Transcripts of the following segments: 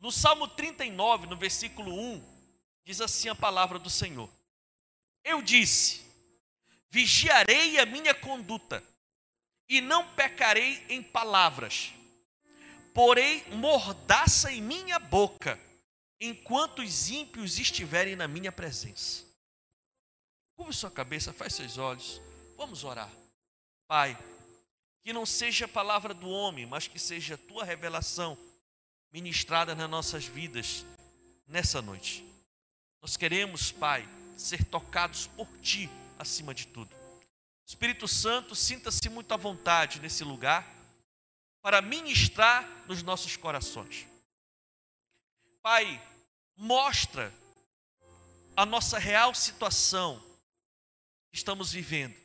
No Salmo 39, no versículo 1, diz assim a palavra do Senhor: Eu disse: Vigiarei a minha conduta, e não pecarei em palavras, porém mordaça em minha boca, enquanto os ímpios estiverem na minha presença. Curva sua cabeça, faz seus olhos, vamos orar. Pai, que não seja a palavra do homem, mas que seja a tua revelação ministrada nas nossas vidas nessa noite. Nós queremos, Pai, ser tocados por Ti acima de tudo. Espírito Santo, sinta-se muito à vontade nesse lugar para ministrar nos nossos corações. Pai, mostra a nossa real situação que estamos vivendo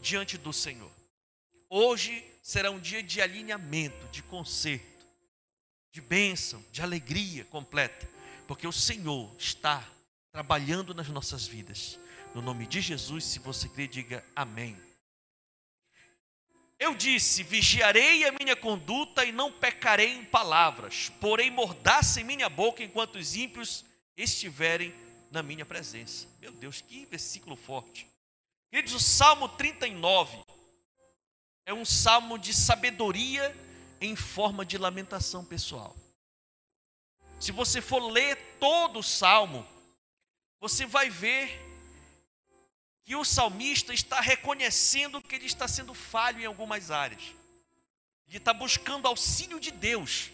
diante do Senhor. Hoje será um dia de alinhamento, de conserto de bênção, de alegria completa, porque o Senhor está trabalhando nas nossas vidas. No nome de Jesus, se você crê, diga amém. Eu disse: vigiarei a minha conduta e não pecarei em palavras, porém mordaça em minha boca enquanto os ímpios estiverem na minha presença. Meu Deus, que versículo forte. Queridos, o Salmo 39 é um salmo de sabedoria em forma de lamentação pessoal. Se você for ler todo o salmo, você vai ver que o salmista está reconhecendo que ele está sendo falho em algumas áreas. Ele está buscando auxílio de Deus,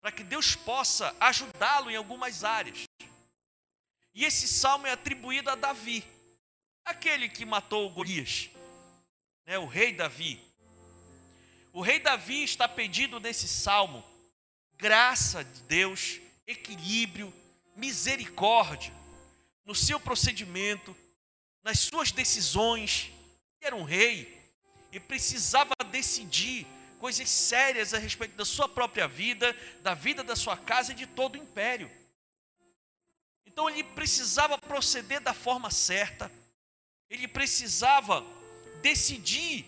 para que Deus possa ajudá-lo em algumas áreas. E esse salmo é atribuído a Davi, aquele que matou Golias, né, o rei Davi. O rei Davi está pedindo nesse salmo graça de Deus, equilíbrio, misericórdia no seu procedimento, nas suas decisões. Ele era um rei e precisava decidir coisas sérias a respeito da sua própria vida, da vida da sua casa e de todo o império. Então ele precisava proceder da forma certa, ele precisava decidir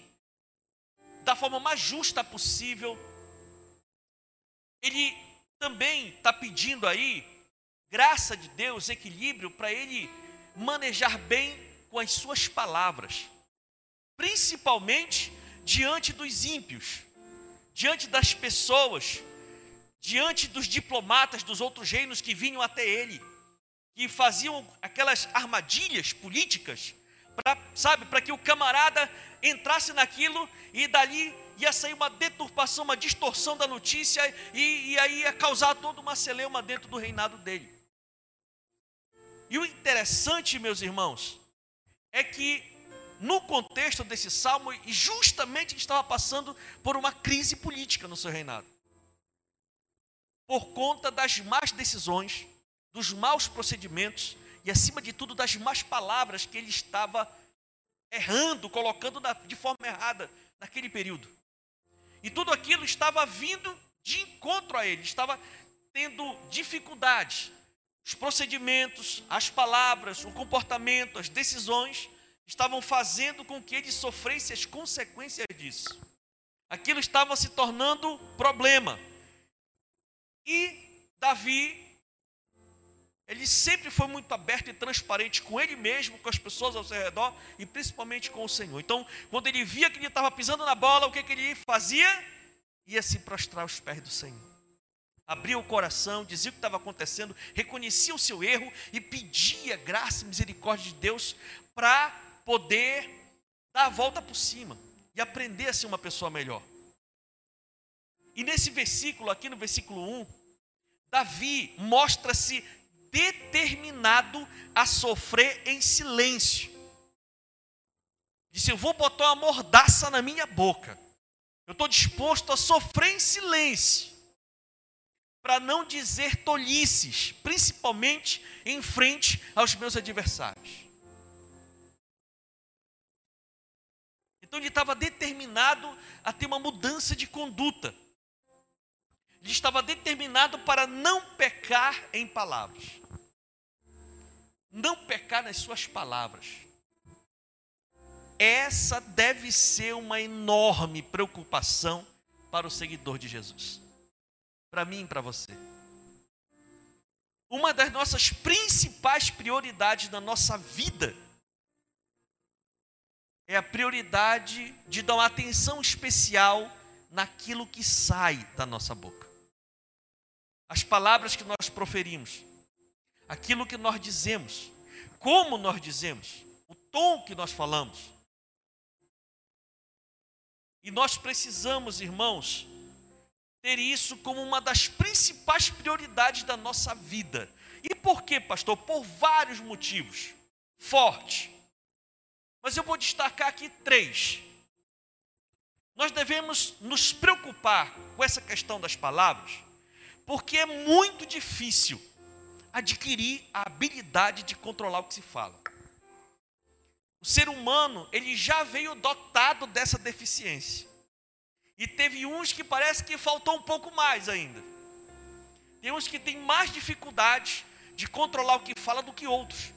da forma mais justa possível. Ele também está pedindo aí graça de Deus, equilíbrio para ele manejar bem com as suas palavras, principalmente diante dos ímpios, diante das pessoas, diante dos diplomatas dos outros reinos que vinham até ele, que faziam aquelas armadilhas políticas para, sabe, para que o camarada entrasse naquilo e dali ia sair uma deturpação, uma distorção da notícia e, e aí ia causar toda uma celeuma dentro do reinado dele. E o interessante, meus irmãos, é que no contexto desse salmo, justamente estava passando por uma crise política no seu reinado. Por conta das más decisões, dos maus procedimentos e, acima de tudo, das más palavras que ele estava errando, colocando na, de forma errada naquele período. E tudo aquilo estava vindo de encontro a ele, estava tendo dificuldades. Os procedimentos, as palavras, o comportamento, as decisões estavam fazendo com que ele sofresse as consequências disso. Aquilo estava se tornando problema. E Davi ele sempre foi muito aberto e transparente com ele mesmo, com as pessoas ao seu redor e principalmente com o Senhor. Então, quando ele via que ele estava pisando na bola, o que, que ele fazia? Ia se prostrar aos pés do Senhor. Abria o coração, dizia o que estava acontecendo, reconhecia o seu erro e pedia graça e misericórdia de Deus para poder dar a volta por cima e aprender a ser uma pessoa melhor. E nesse versículo, aqui no versículo 1, Davi mostra-se determinado a sofrer em silêncio. Disse: Eu vou botar uma mordaça na minha boca. Eu estou disposto a sofrer em silêncio. Para não dizer tolices, principalmente em frente aos meus adversários. Então ele estava determinado a ter uma mudança de conduta. Ele estava determinado para não pecar em palavras não pecar nas suas palavras. Essa deve ser uma enorme preocupação para o seguidor de Jesus. Para mim e para você. uma das nossas principais prioridades na nossa vida é a prioridade de dar uma atenção especial naquilo que sai da nossa boca. As palavras que nós proferimos, aquilo que nós dizemos, como nós dizemos, o tom que nós falamos. E nós precisamos, irmãos, ter isso como uma das principais prioridades da nossa vida. E por quê, pastor? Por vários motivos. Forte. Mas eu vou destacar aqui três. Nós devemos nos preocupar com essa questão das palavras, porque é muito difícil adquirir a habilidade de controlar o que se fala. O ser humano, ele já veio dotado dessa deficiência. E teve uns que parece que faltou um pouco mais ainda. Tem uns que têm mais dificuldade de controlar o que fala do que outros.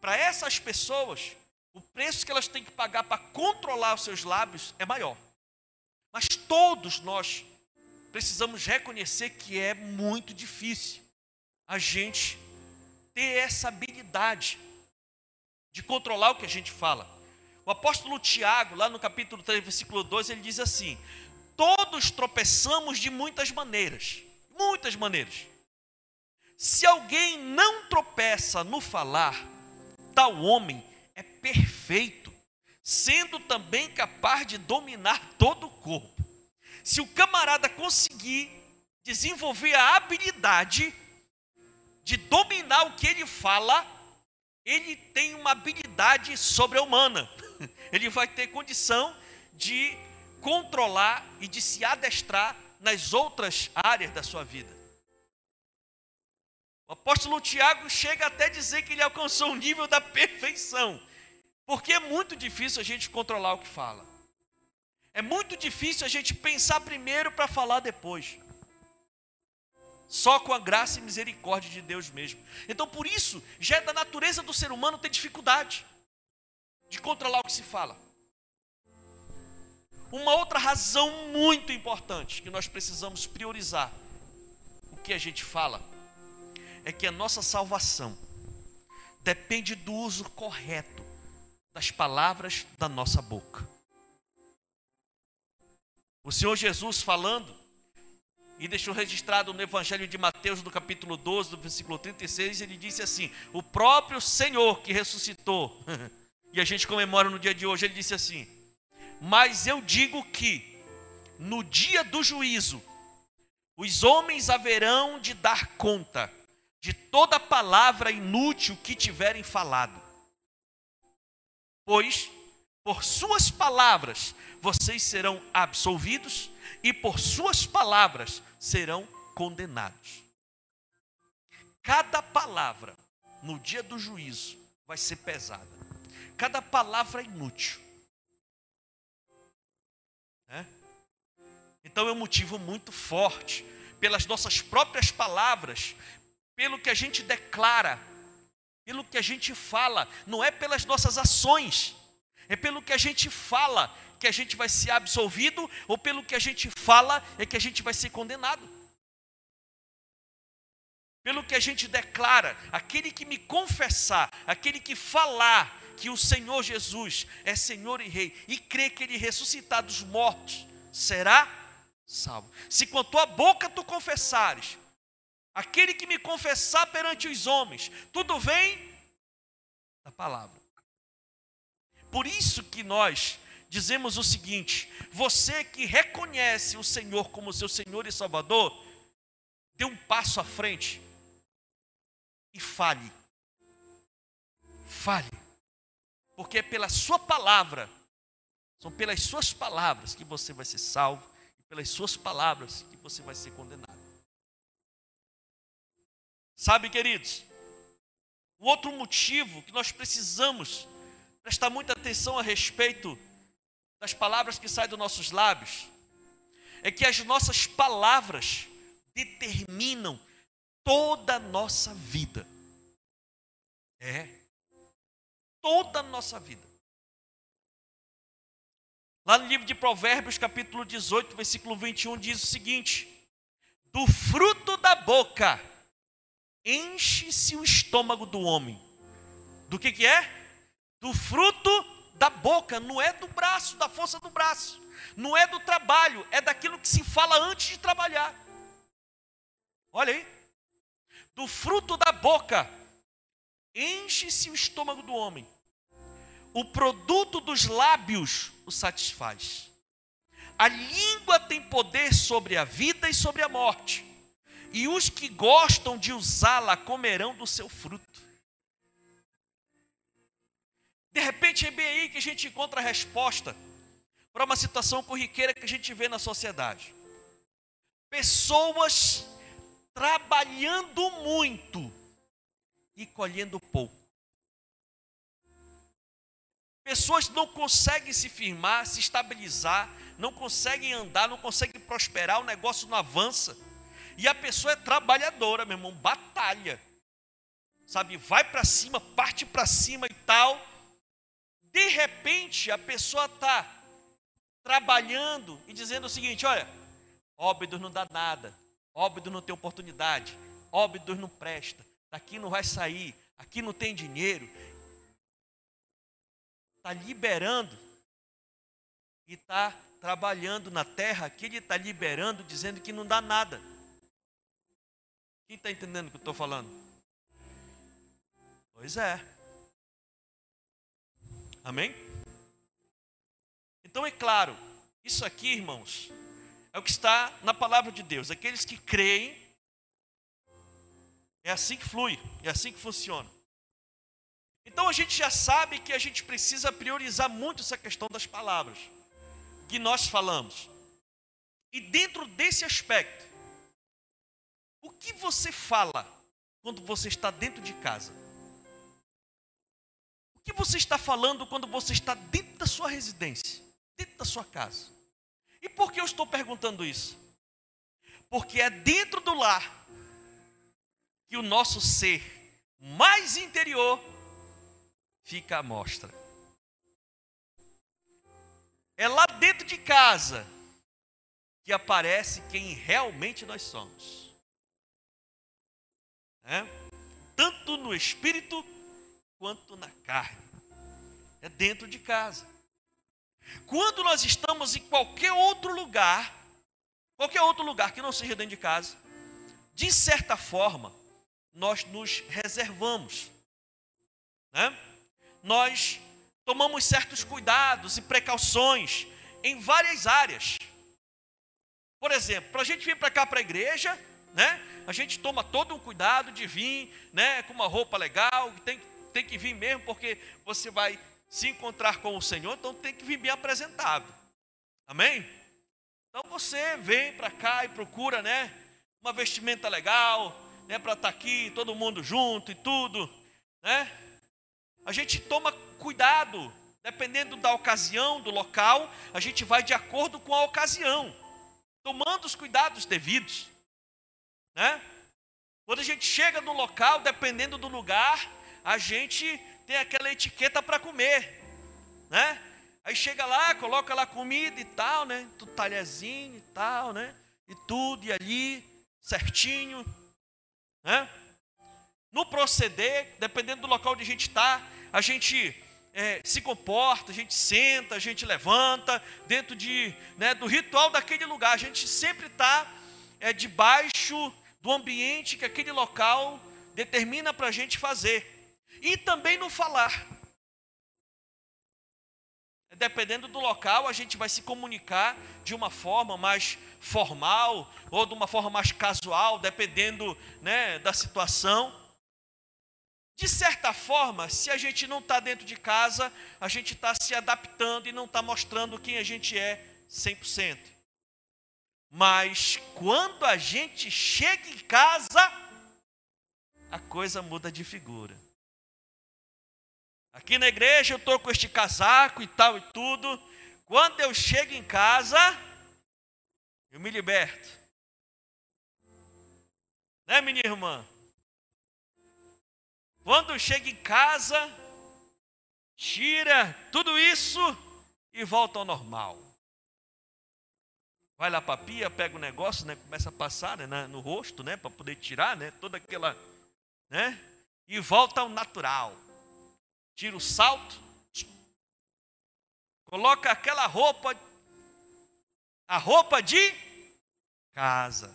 Para essas pessoas, o preço que elas têm que pagar para controlar os seus lábios é maior. Mas todos nós precisamos reconhecer que é muito difícil a gente ter essa habilidade de controlar o que a gente fala. O apóstolo Tiago, lá no capítulo 3, versículo 2, ele diz assim: Todos tropeçamos de muitas maneiras, muitas maneiras. Se alguém não tropeça no falar, tal homem é perfeito, sendo também capaz de dominar todo o corpo. Se o camarada conseguir desenvolver a habilidade de dominar o que ele fala, ele tem uma habilidade sobre-humana. Ele vai ter condição de controlar e de se adestrar nas outras áreas da sua vida. O apóstolo Tiago chega até a dizer que ele alcançou o nível da perfeição, porque é muito difícil a gente controlar o que fala. É muito difícil a gente pensar primeiro para falar depois. Só com a graça e misericórdia de Deus mesmo. Então, por isso, já é da natureza do ser humano ter dificuldade de controlar o que se fala. Uma outra razão muito importante que nós precisamos priorizar o que a gente fala é que a nossa salvação depende do uso correto das palavras da nossa boca. O Senhor Jesus falando, e deixou registrado no Evangelho de Mateus, no capítulo 12, do versículo 36, ele disse assim: O próprio Senhor que ressuscitou, e a gente comemora no dia de hoje, ele disse assim: mas eu digo que, no dia do juízo, os homens haverão de dar conta de toda palavra inútil que tiverem falado. Pois, por suas palavras, vocês serão absolvidos, e por suas palavras serão condenados. Cada palavra no dia do juízo vai ser pesada. Cada palavra é inútil. É? Então é um motivo muito forte, pelas nossas próprias palavras, pelo que a gente declara, pelo que a gente fala, não é pelas nossas ações, é pelo que a gente fala que a gente vai ser absolvido, ou pelo que a gente fala é que a gente vai ser condenado. Pelo que a gente declara, aquele que me confessar, aquele que falar que o Senhor Jesus é Senhor e Rei e crê que Ele ressuscitar dos mortos, será salvo. Se com a tua boca tu confessares, aquele que me confessar perante os homens, tudo vem da palavra. Por isso que nós dizemos o seguinte: você que reconhece o Senhor como seu Senhor e Salvador, dê um passo à frente e fale. Fale. Porque é pela sua palavra, são pelas suas palavras que você vai ser salvo, e pelas suas palavras que você vai ser condenado. Sabe, queridos, o outro motivo que nós precisamos prestar muita atenção a respeito das palavras que saem dos nossos lábios é que as nossas palavras determinam toda a nossa vida. É toda a nossa vida. Lá no livro de Provérbios, capítulo 18, versículo 21, diz o seguinte: Do fruto da boca enche-se o estômago do homem. Do que, que é? Do fruto da boca, não é do braço, da força do braço. Não é do trabalho, é daquilo que se fala antes de trabalhar. Olha aí. Do fruto da boca, enche-se o estômago do homem. O produto dos lábios o satisfaz. A língua tem poder sobre a vida e sobre a morte, e os que gostam de usá-la comerão do seu fruto. De repente é bem aí que a gente encontra a resposta para uma situação corriqueira que a gente vê na sociedade. Pessoas trabalhando muito e colhendo pouco. Pessoas não conseguem se firmar, se estabilizar, não conseguem andar, não conseguem prosperar, o negócio não avança. E a pessoa é trabalhadora, meu irmão, batalha. Sabe, vai para cima, parte para cima e tal. De repente, a pessoa está trabalhando e dizendo o seguinte: olha, óbidos não dá nada, óbidos não tem oportunidade, óbidos não presta, daqui não vai sair, aqui não tem dinheiro. Está liberando e está trabalhando na terra que ele está liberando, dizendo que não dá nada. Quem está entendendo o que eu estou falando? Pois é. Amém? Então é claro, isso aqui, irmãos, é o que está na palavra de Deus. Aqueles que creem, é assim que flui, é assim que funciona. Então a gente já sabe que a gente precisa priorizar muito essa questão das palavras que nós falamos. E dentro desse aspecto, o que você fala quando você está dentro de casa? Que você está falando quando você está dentro da sua residência, dentro da sua casa? E por que eu estou perguntando isso? Porque é dentro do lar que o nosso ser mais interior fica à mostra. É lá dentro de casa que aparece quem realmente nós somos. É? Tanto no espírito quanto na carne. É dentro de casa. Quando nós estamos em qualquer outro lugar, qualquer outro lugar que não seja dentro de casa, de certa forma, nós nos reservamos. Né? Nós tomamos certos cuidados e precauções em várias áreas. Por exemplo, para a gente vir para cá para a igreja, né? A gente toma todo um cuidado de vir, né? Com uma roupa legal, tem, tem que vir mesmo, porque você vai se encontrar com o Senhor, então tem que vir bem apresentado. Amém? Então você vem para cá e procura, né? Uma vestimenta legal, né? Para estar tá aqui, todo mundo junto e tudo, né? A gente toma cuidado, dependendo da ocasião, do local, a gente vai de acordo com a ocasião, tomando os cuidados devidos, né? Quando a gente chega no local, dependendo do lugar, a gente tem aquela etiqueta para comer, né? Aí chega lá, coloca lá comida e tal, né? Talherzinho e tal, né? E tudo, e ali, certinho, né? No proceder, dependendo do local onde a gente está, a gente é, se comporta, a gente senta, a gente levanta, dentro de, né, do ritual daquele lugar. A gente sempre está é, debaixo do ambiente que aquele local determina para a gente fazer. E também no falar. Dependendo do local, a gente vai se comunicar de uma forma mais formal ou de uma forma mais casual, dependendo né, da situação. De certa forma, se a gente não está dentro de casa, a gente está se adaptando e não está mostrando quem a gente é 100%. Mas quando a gente chega em casa, a coisa muda de figura. Aqui na igreja eu estou com este casaco e tal e tudo. Quando eu chego em casa, eu me liberto. Né, minha irmã? Quando chega em casa, tira tudo isso e volta ao normal. Vai lá para a pia, pega o negócio, né, começa a passar né, no rosto, né, para poder tirar, né, toda aquela né? E volta ao natural. Tira o salto, coloca aquela roupa, a roupa de casa.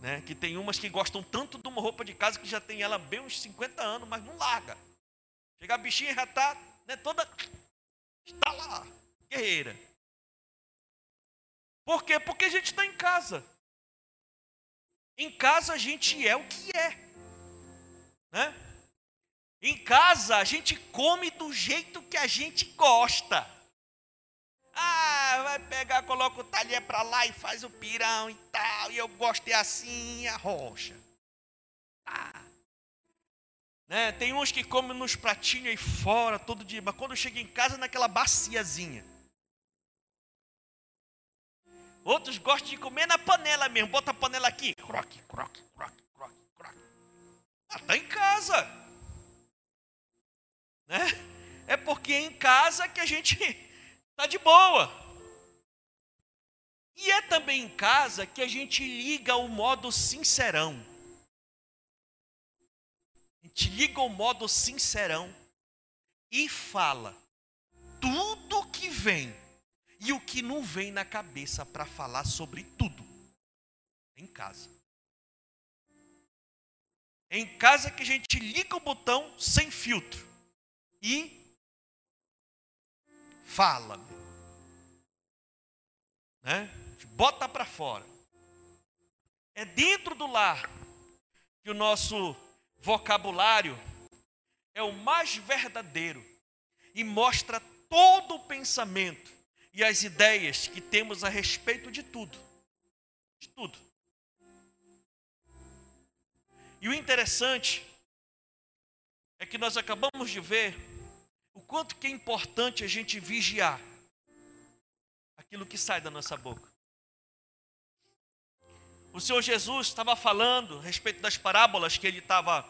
Né? Que tem umas que gostam tanto de uma roupa de casa que já tem ela bem uns 50 anos, mas não larga. Chega a bichinha já está né, toda. Está lá, guerreira. Por quê? Porque a gente está em casa. Em casa a gente é o que é. Né? Em casa a gente come do jeito que a gente gosta. Ah, vai pegar, coloca o talher para lá e faz o pirão e tal. E eu gosto de assim, a rocha. Ah. Né? Tem uns que comem nos pratinhos aí fora todo dia, mas quando chega em casa naquela baciazinha. Outros gostam de comer na panela mesmo. Bota a panela aqui. Croque, croque, croque, croque, croque. Ah, tá em casa. Né? É porque em casa que a gente tá de boa. E é também em casa que a gente liga o modo sincerão. A gente liga o modo sincerão e fala tudo que vem e o que não vem na cabeça para falar sobre tudo. Em casa. É em casa que a gente liga o botão sem filtro e fala. Né? Bota para fora. É dentro do lar que o nosso vocabulário é o mais verdadeiro e mostra todo o pensamento e as ideias que temos a respeito de tudo. De tudo. E o interessante é que nós acabamos de ver quanto que é importante a gente vigiar aquilo que sai da nossa boca. O Senhor Jesus estava falando a respeito das parábolas que ele estava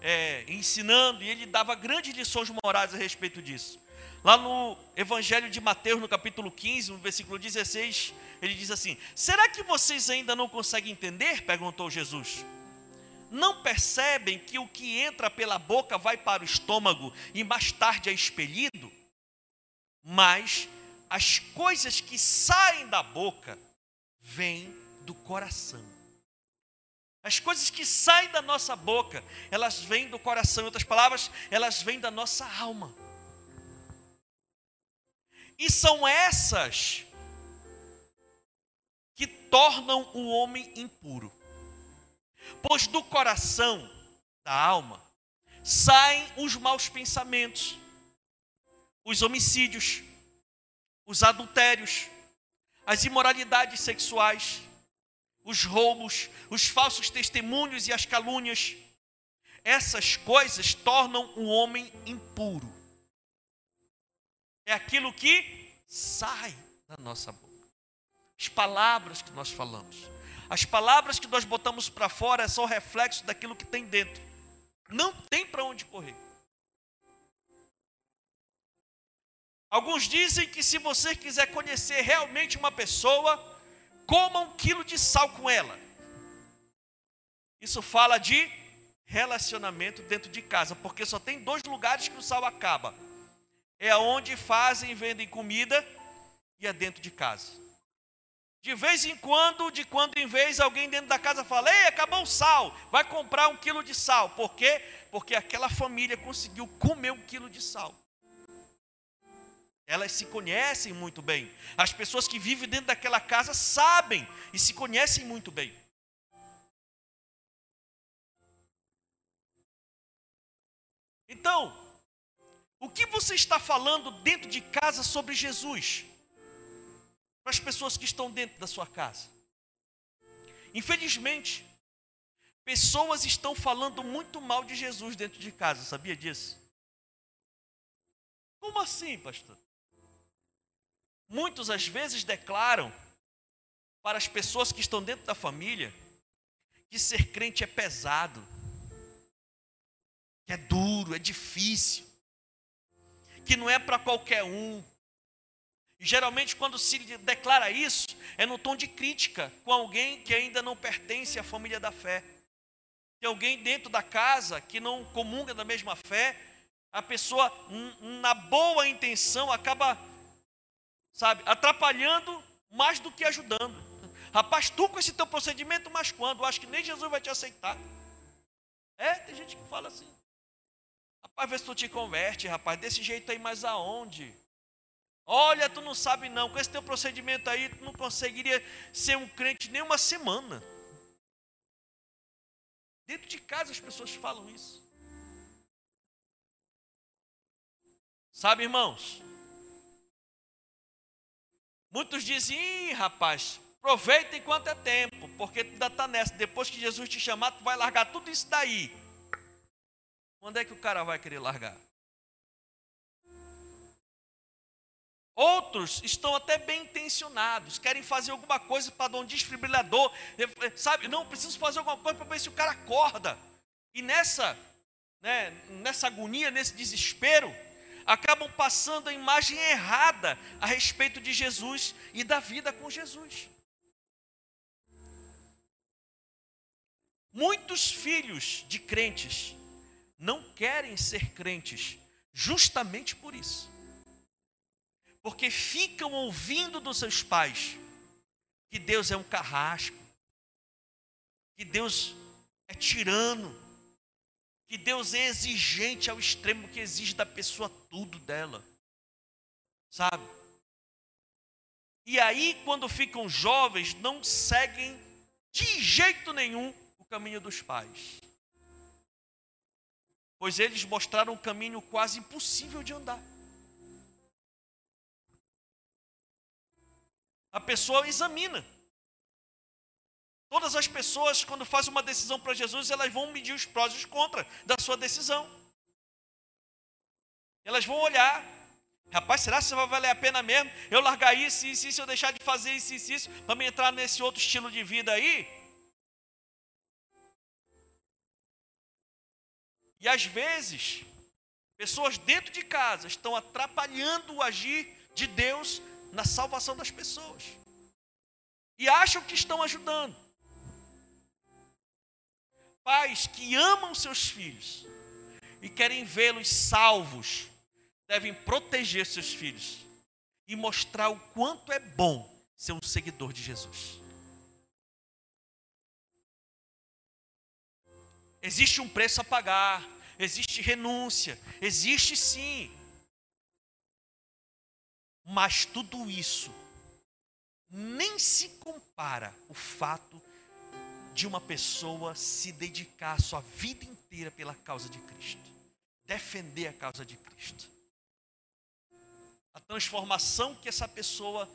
é, ensinando e ele dava grandes lições morais a respeito disso. Lá no Evangelho de Mateus, no capítulo 15, no versículo 16, ele diz assim: Será que vocês ainda não conseguem entender? perguntou Jesus. Não percebem que o que entra pela boca vai para o estômago e mais tarde é expelido? Mas as coisas que saem da boca vêm do coração. As coisas que saem da nossa boca, elas vêm do coração. Em outras palavras, elas vêm da nossa alma. E são essas que tornam o homem impuro. Pois do coração, da alma, saem os maus pensamentos, os homicídios, os adultérios, as imoralidades sexuais, os roubos, os falsos testemunhos e as calúnias. Essas coisas tornam o homem impuro é aquilo que sai da nossa boca. As palavras que nós falamos. As palavras que nós botamos para fora são reflexo daquilo que tem dentro. Não tem para onde correr. Alguns dizem que se você quiser conhecer realmente uma pessoa, coma um quilo de sal com ela. Isso fala de relacionamento dentro de casa, porque só tem dois lugares que o sal acaba: é onde fazem e vendem comida e é dentro de casa. De vez em quando, de quando em vez, alguém dentro da casa fala: Ei, acabou o sal, vai comprar um quilo de sal. Por quê? Porque aquela família conseguiu comer um quilo de sal. Elas se conhecem muito bem. As pessoas que vivem dentro daquela casa sabem e se conhecem muito bem. Então, o que você está falando dentro de casa sobre Jesus? Para as pessoas que estão dentro da sua casa. Infelizmente, pessoas estão falando muito mal de Jesus dentro de casa, sabia disso? Como assim, pastor? Muitos às vezes declaram para as pessoas que estão dentro da família que ser crente é pesado, que é duro, é difícil que não é para qualquer um. Geralmente, quando se declara isso, é no tom de crítica com alguém que ainda não pertence à família da fé. Tem alguém dentro da casa que não comunga da mesma fé, a pessoa, na boa intenção, acaba, sabe, atrapalhando mais do que ajudando. Rapaz, tu com esse teu procedimento, mas quando? Eu acho que nem Jesus vai te aceitar. É, tem gente que fala assim. Rapaz, vê se tu te converte, rapaz, desse jeito aí, mas aonde? Olha, tu não sabe não, com esse teu procedimento aí, tu não conseguiria ser um crente nem uma semana. Dentro de casa as pessoas falam isso. Sabe, irmãos? Muitos dizem, rapaz, aproveita enquanto é tempo, porque tu ainda está nessa. Depois que Jesus te chamar, tu vai largar tudo isso daí. Quando é que o cara vai querer largar? Outros estão até bem intencionados, querem fazer alguma coisa para dar um desfibrilador, sabe? Não, preciso fazer alguma coisa para ver se o cara acorda. E nessa, né, nessa agonia, nesse desespero, acabam passando a imagem errada a respeito de Jesus e da vida com Jesus. Muitos filhos de crentes não querem ser crentes justamente por isso. Porque ficam ouvindo dos seus pais que Deus é um carrasco, que Deus é tirano, que Deus é exigente ao extremo que exige da pessoa tudo dela. Sabe? E aí, quando ficam jovens, não seguem de jeito nenhum o caminho dos pais. Pois eles mostraram um caminho quase impossível de andar. A pessoa examina. Todas as pessoas, quando fazem uma decisão para Jesus, elas vão medir os prós e os contras da sua decisão. Elas vão olhar. Rapaz, será que vai valer a pena mesmo eu largar isso, isso, isso, eu deixar de fazer isso, isso, isso, para me entrar nesse outro estilo de vida aí? E às vezes, pessoas dentro de casa estão atrapalhando o agir de Deus na salvação das pessoas. E acham que estão ajudando. Pais que amam seus filhos e querem vê-los salvos, devem proteger seus filhos e mostrar o quanto é bom ser um seguidor de Jesus. Existe um preço a pagar, existe renúncia, existe sim. Mas tudo isso nem se compara o fato de uma pessoa se dedicar sua vida inteira pela causa de Cristo, defender a causa de Cristo. A transformação que essa pessoa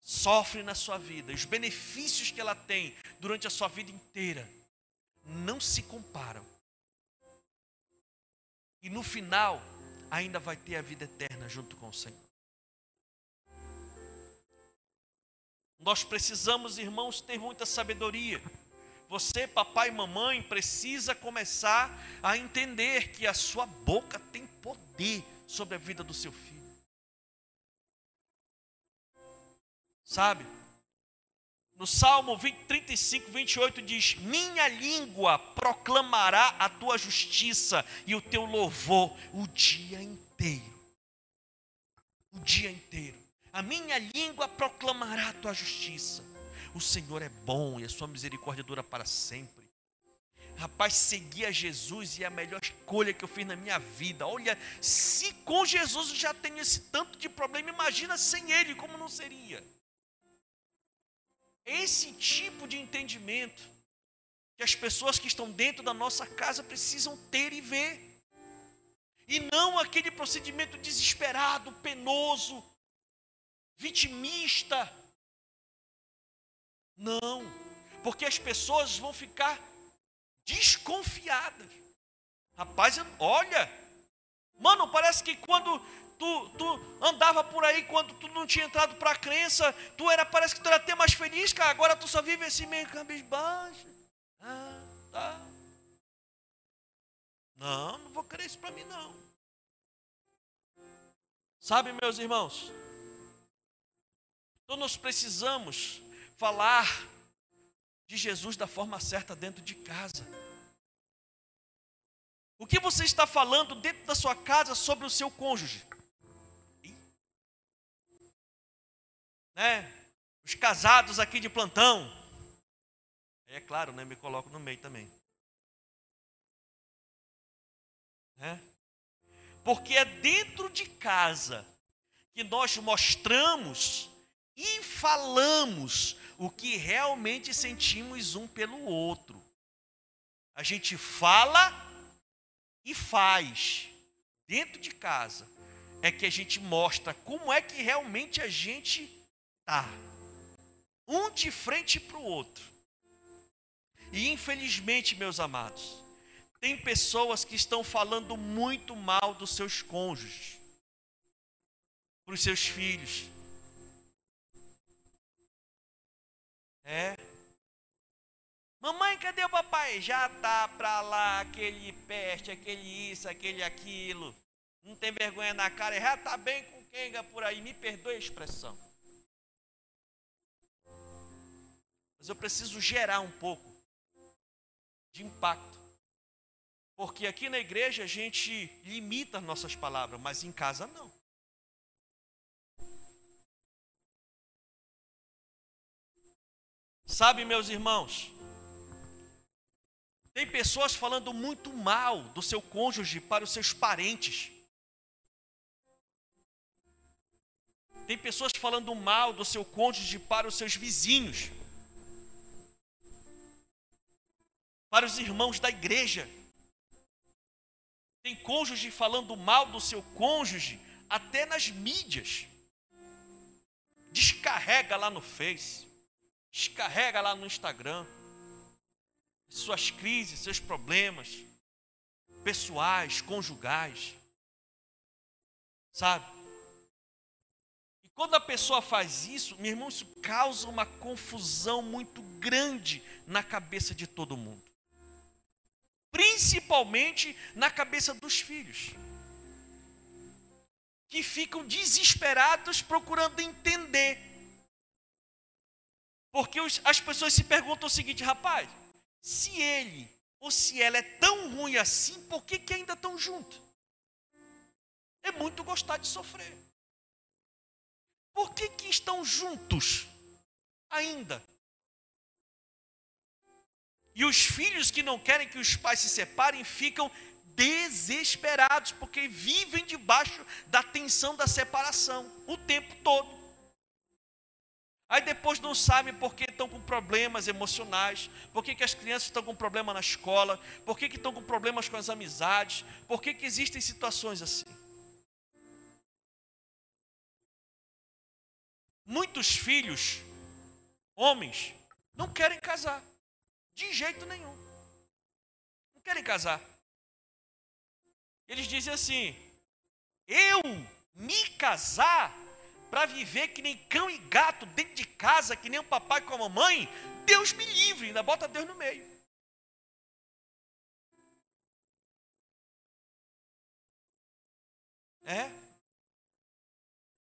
sofre na sua vida, os benefícios que ela tem durante a sua vida inteira, não se comparam. E no final, ainda vai ter a vida eterna junto com o Senhor. Nós precisamos, irmãos, ter muita sabedoria você, papai e mamãe, precisa começar a entender que a sua boca tem poder sobre a vida do seu filho. Sabe? No Salmo 20, 35, 28 diz: Minha língua proclamará a tua justiça e o teu louvor o dia inteiro. O dia inteiro. A minha língua proclamará a tua justiça. O Senhor é bom e a sua misericórdia dura para sempre. Rapaz, seguir a Jesus é a melhor escolha que eu fiz na minha vida. Olha, se com Jesus eu já tenho esse tanto de problema, imagina sem Ele, como não seria. Esse tipo de entendimento que as pessoas que estão dentro da nossa casa precisam ter e ver. E não aquele procedimento desesperado, penoso, vitimista, não, porque as pessoas vão ficar desconfiadas. Rapaz, olha, mano, parece que quando tu, tu andava por aí, quando tu não tinha entrado para a crença, tu era, parece que tu era até mais feliz, cara. Agora tu só vive assim meio cabisbaixo. Ah, tá. Não, não vou querer isso para mim não. Sabe, meus irmãos? Então nós precisamos falar de Jesus da forma certa dentro de casa. O que você está falando dentro da sua casa sobre o seu cônjuge? Né? Os casados aqui de plantão. É claro, né? Me coloco no meio também. Né? Porque é dentro de casa que nós mostramos e falamos o que realmente sentimos um pelo outro. A gente fala e faz dentro de casa é que a gente mostra como é que realmente a gente tá um de frente para o outro. E infelizmente, meus amados, tem pessoas que estão falando muito mal dos seus cônjuges, para os seus filhos. É, Mamãe, cadê o papai? Já tá pra lá, aquele peste, aquele isso, aquele aquilo. Não tem vergonha na cara, já tá bem com quem por aí. Me perdoe a expressão. Mas eu preciso gerar um pouco de impacto. Porque aqui na igreja a gente limita as nossas palavras, mas em casa não. Sabe, meus irmãos, tem pessoas falando muito mal do seu cônjuge para os seus parentes. Tem pessoas falando mal do seu cônjuge para os seus vizinhos. Para os irmãos da igreja. Tem cônjuge falando mal do seu cônjuge até nas mídias. Descarrega lá no Face. Descarrega lá no Instagram suas crises, seus problemas pessoais, conjugais. Sabe? E quando a pessoa faz isso, meu irmão, isso causa uma confusão muito grande na cabeça de todo mundo. Principalmente na cabeça dos filhos. Que ficam desesperados procurando entender. Porque os, as pessoas se perguntam o seguinte, rapaz, se ele ou se ela é tão ruim assim, por que, que ainda estão juntos? É muito gostar de sofrer. Por que, que estão juntos ainda? E os filhos que não querem que os pais se separem ficam desesperados, porque vivem debaixo da tensão da separação o tempo todo. Aí depois não sabem por que estão com problemas emocionais, por que, que as crianças estão com problema na escola, por que, que estão com problemas com as amizades, por que, que existem situações assim. Muitos filhos, homens, não querem casar, de jeito nenhum. Não querem casar. Eles dizem assim: eu me casar para viver que nem cão e gato dentro de casa, que nem o papai com a mamãe, Deus me livre, ainda bota Deus no meio. É?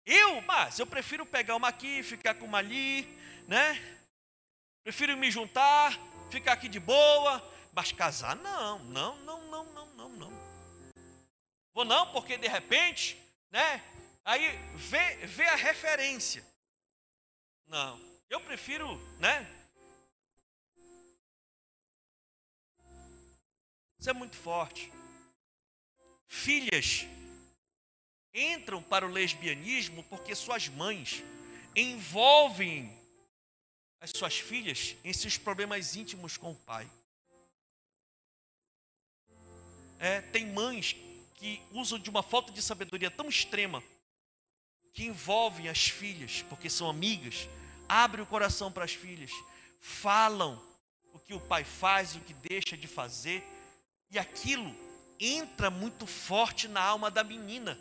Eu, mas eu prefiro pegar uma aqui, ficar com uma ali, né? Prefiro me juntar, ficar aqui de boa, mas casar não, não, não, não, não, não, não. Vou não, porque de repente, né? Aí vê, vê a referência. Não, eu prefiro, né? Isso é muito forte. Filhas entram para o lesbianismo porque suas mães envolvem as suas filhas em seus problemas íntimos com o pai. É, tem mães que usam de uma falta de sabedoria tão extrema que envolvem as filhas, porque são amigas, abrem o coração para as filhas, falam o que o pai faz, o que deixa de fazer, e aquilo entra muito forte na alma da menina.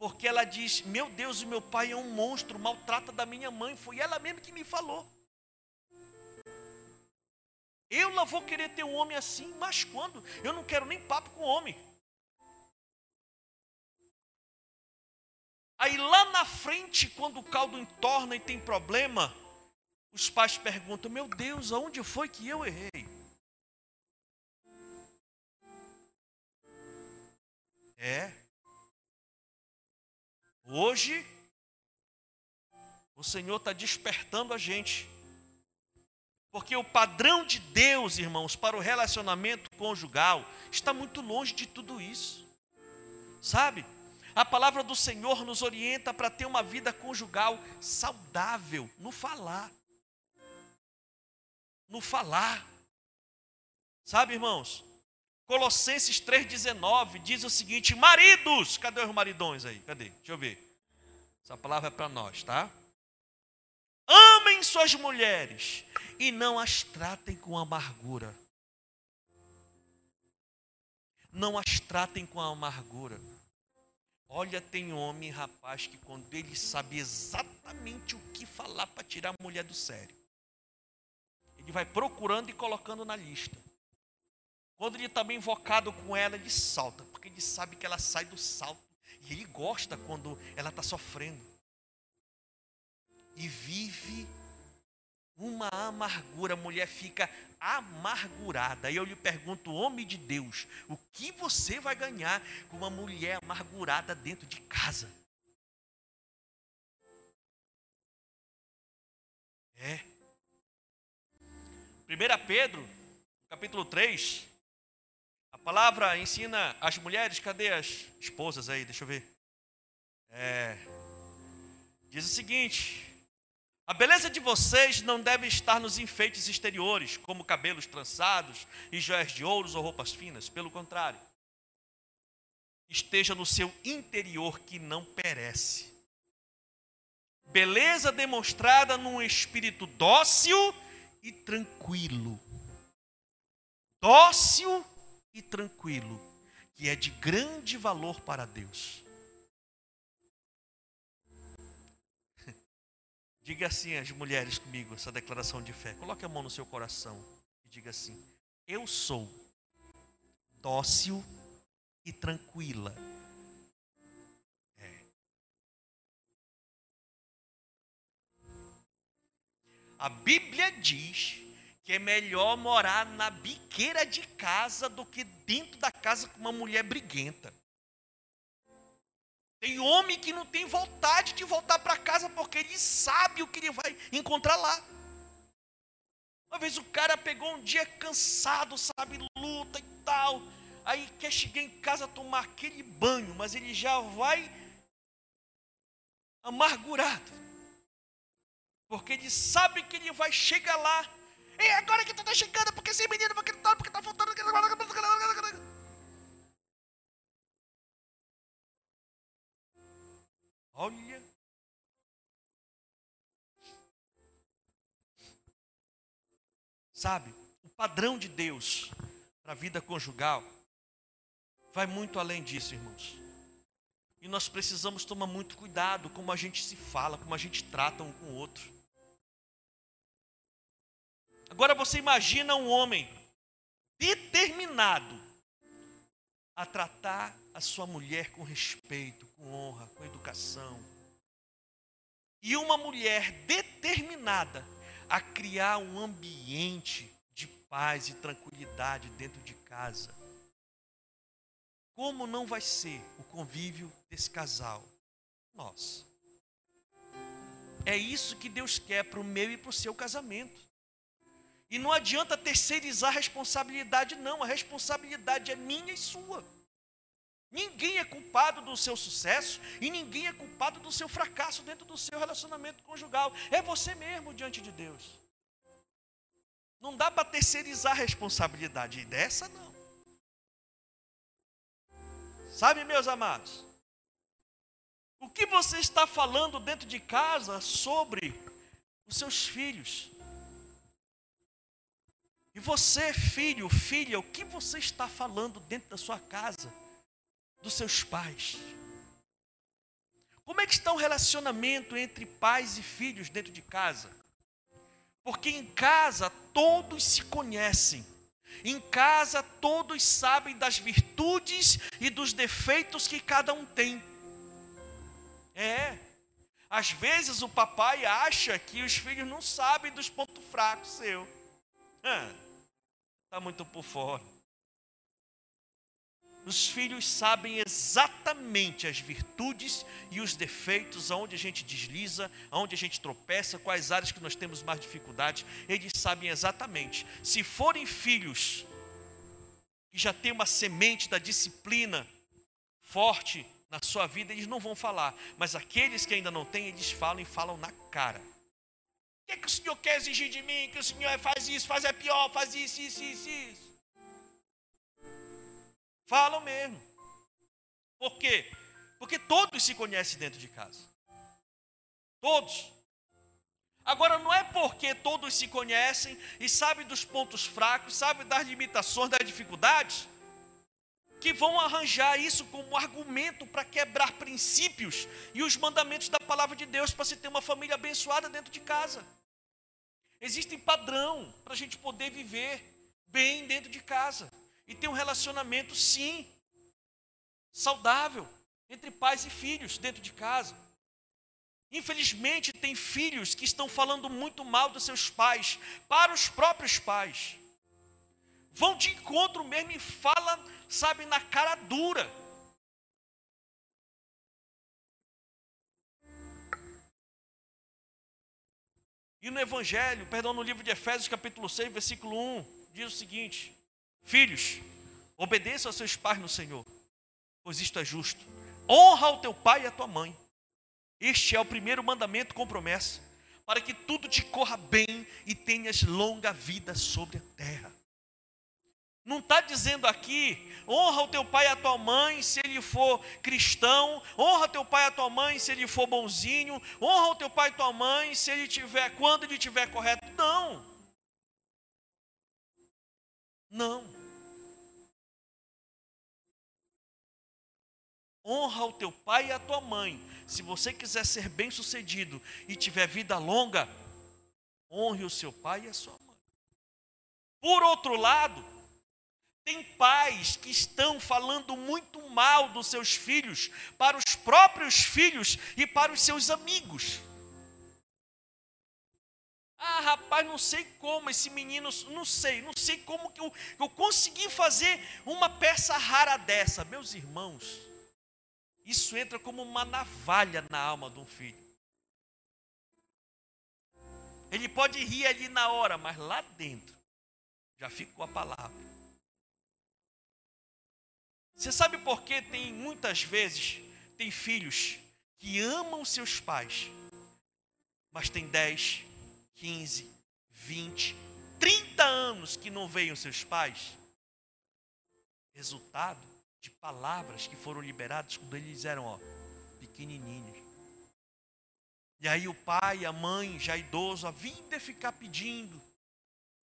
Porque ela diz: Meu Deus, o meu pai é um monstro, maltrata da minha mãe. Foi ela mesma que me falou. Eu não vou querer ter um homem assim, mas quando? Eu não quero nem papo com homem. Aí lá na frente, quando o caldo entorna e tem problema, os pais perguntam: Meu Deus, aonde foi que eu errei? É. Hoje, o Senhor está despertando a gente. Porque o padrão de Deus, irmãos, para o relacionamento conjugal está muito longe de tudo isso. Sabe? A palavra do Senhor nos orienta para ter uma vida conjugal saudável no falar. No falar. Sabe, irmãos? Colossenses 3,19 diz o seguinte: Maridos, cadê os maridões aí? Cadê? Deixa eu ver. Essa palavra é para nós, tá? Amem suas mulheres e não as tratem com amargura. Não as tratem com amargura. Olha, tem homem, rapaz, que quando ele sabe exatamente o que falar para tirar a mulher do sério, ele vai procurando e colocando na lista. Quando ele está bem invocado com ela, ele salta, porque ele sabe que ela sai do salto. E ele gosta quando ela está sofrendo. E vive uma amargura. A mulher fica amargurada. E eu lhe pergunto, homem de Deus, o que você vai ganhar com uma mulher amargurada dentro de casa? É. 1 Pedro, capítulo 3, a palavra ensina as mulheres, cadê as esposas aí? Deixa eu ver. É, diz o seguinte: a beleza de vocês não deve estar nos enfeites exteriores, como cabelos trançados e joias de ouros ou roupas finas. Pelo contrário, esteja no seu interior que não perece. Beleza demonstrada num espírito dócil e tranquilo. Dócil e tranquilo, que é de grande valor para Deus. Diga assim as mulheres comigo, essa declaração de fé. Coloque a mão no seu coração e diga assim: Eu sou dócil e tranquila. É. A Bíblia diz que é melhor morar na biqueira de casa do que dentro da casa com uma mulher briguenta. Tem homem que não tem vontade de voltar para casa porque ele sabe o que ele vai encontrar lá. Uma vez o cara pegou um dia cansado, sabe, luta e tal. Aí quer chegar em casa tomar aquele banho, mas ele já vai amargurado. Porque ele sabe que ele vai chegar lá e agora que tu tá chegando, porque esse menino, porque tá, porque tá faltando. Olha. Sabe, o padrão de Deus para a vida conjugal vai muito além disso, irmãos. E nós precisamos tomar muito cuidado como a gente se fala, como a gente trata um com o outro. Agora você imagina um homem determinado a tratar a sua mulher com respeito, com honra, com educação. E uma mulher determinada a criar um ambiente de paz e tranquilidade dentro de casa. Como não vai ser o convívio desse casal? Nós. É isso que Deus quer para o meu e para o seu casamento. E não adianta terceirizar a responsabilidade, não. A responsabilidade é minha e sua. Ninguém é culpado do seu sucesso e ninguém é culpado do seu fracasso dentro do seu relacionamento conjugal. É você mesmo diante de Deus. Não dá para terceirizar a responsabilidade dessa não. Sabe, meus amados? O que você está falando dentro de casa sobre os seus filhos? E você, filho, filha, o que você está falando dentro da sua casa, dos seus pais? Como é que está o relacionamento entre pais e filhos dentro de casa? Porque em casa todos se conhecem. Em casa todos sabem das virtudes e dos defeitos que cada um tem. É. Às vezes o papai acha que os filhos não sabem dos pontos fracos seu. Está muito por fora. Os filhos sabem exatamente as virtudes e os defeitos, aonde a gente desliza, aonde a gente tropeça, quais áreas que nós temos mais dificuldades. Eles sabem exatamente. Se forem filhos que já têm uma semente da disciplina forte na sua vida, eles não vão falar. Mas aqueles que ainda não têm, eles falam e falam na cara. O que, é que o Senhor quer exigir de mim? Que o Senhor faz isso, faz é pior, faz isso, isso, isso, isso. Falam mesmo. Por quê? Porque todos se conhecem dentro de casa. Todos. Agora, não é porque todos se conhecem e sabem dos pontos fracos, sabem das limitações, das dificuldades, que vão arranjar isso como argumento para quebrar princípios e os mandamentos da palavra de Deus para se ter uma família abençoada dentro de casa. Existe padrão para a gente poder viver bem dentro de casa e ter um relacionamento, sim, saudável entre pais e filhos dentro de casa. Infelizmente, tem filhos que estão falando muito mal dos seus pais, para os próprios pais. Vão de encontro mesmo e falam, sabe, na cara dura. E no Evangelho, perdão, no livro de Efésios, capítulo 6, versículo 1, diz o seguinte: Filhos, obedeça aos seus pais no Senhor, pois isto é justo. Honra o teu pai e a tua mãe. Este é o primeiro mandamento com promessa, para que tudo te corra bem e tenhas longa vida sobre a terra. Não está dizendo aqui, honra o teu pai e a tua mãe se ele for cristão, honra teu pai e a tua mãe se ele for bonzinho, honra o teu pai e tua mãe se ele tiver, quando ele tiver correto. Não. Não. Honra o teu pai e a tua mãe. Se você quiser ser bem-sucedido e tiver vida longa, honre o seu pai e a sua mãe. Por outro lado, tem pais que estão falando muito mal dos seus filhos para os próprios filhos e para os seus amigos. Ah, rapaz, não sei como esse menino, não sei, não sei como que eu, eu consegui fazer uma peça rara dessa. Meus irmãos, isso entra como uma navalha na alma de um filho. Ele pode rir ali na hora, mas lá dentro já ficou a palavra. Você sabe por que tem muitas vezes tem filhos que amam seus pais, mas tem 10, 15, 20, 30 anos que não veem os seus pais? Resultado de palavras que foram liberadas quando eles eram ó, pequenininhos. E aí o pai, a mãe, já idoso, a vida é ficar pedindo,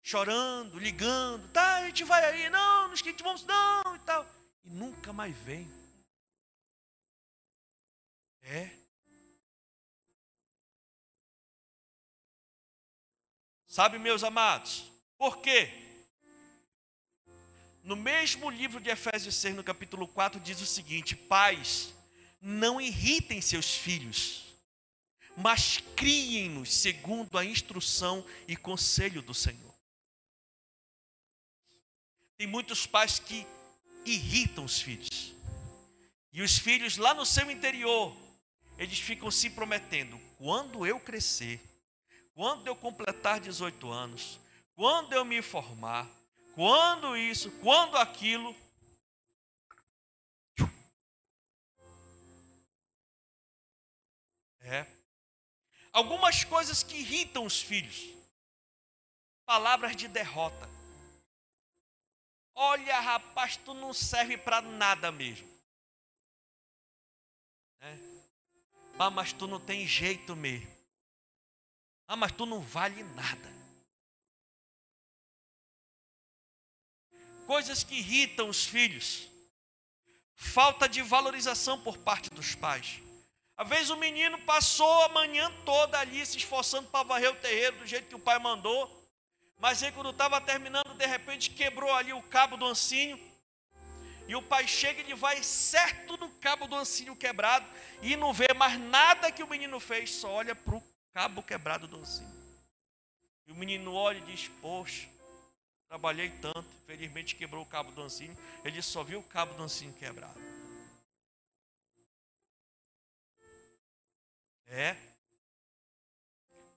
chorando, ligando, tá, a gente vai aí, não, nos que vamos, não, e tal. E nunca mais vem. É. Sabe, meus amados, por quê? No mesmo livro de Efésios 6, no capítulo 4, diz o seguinte: Pais, não irritem seus filhos, mas criem-nos segundo a instrução e conselho do Senhor. Tem muitos pais que irritam os filhos. E os filhos lá no seu interior, eles ficam se prometendo: quando eu crescer, quando eu completar 18 anos, quando eu me formar, quando isso, quando aquilo. É. Algumas coisas que irritam os filhos. Palavras de derrota. Olha, rapaz, tu não serve para nada mesmo. É. Ah, mas tu não tem jeito mesmo. Ah, mas tu não vale nada. Coisas que irritam os filhos. Falta de valorização por parte dos pais. Às vezes o menino passou a manhã toda ali se esforçando para varrer o terreiro do jeito que o pai mandou. Mas aí quando estava terminando, de repente quebrou ali o cabo do ancinho. E o pai chega e ele vai certo no cabo do ancinho quebrado e não vê mais nada que o menino fez, só olha para o cabo quebrado do ancinho. E o menino olha e diz: Poxa, trabalhei tanto, Felizmente quebrou o cabo do ancinho. Ele só viu o cabo do ancinho quebrado. É.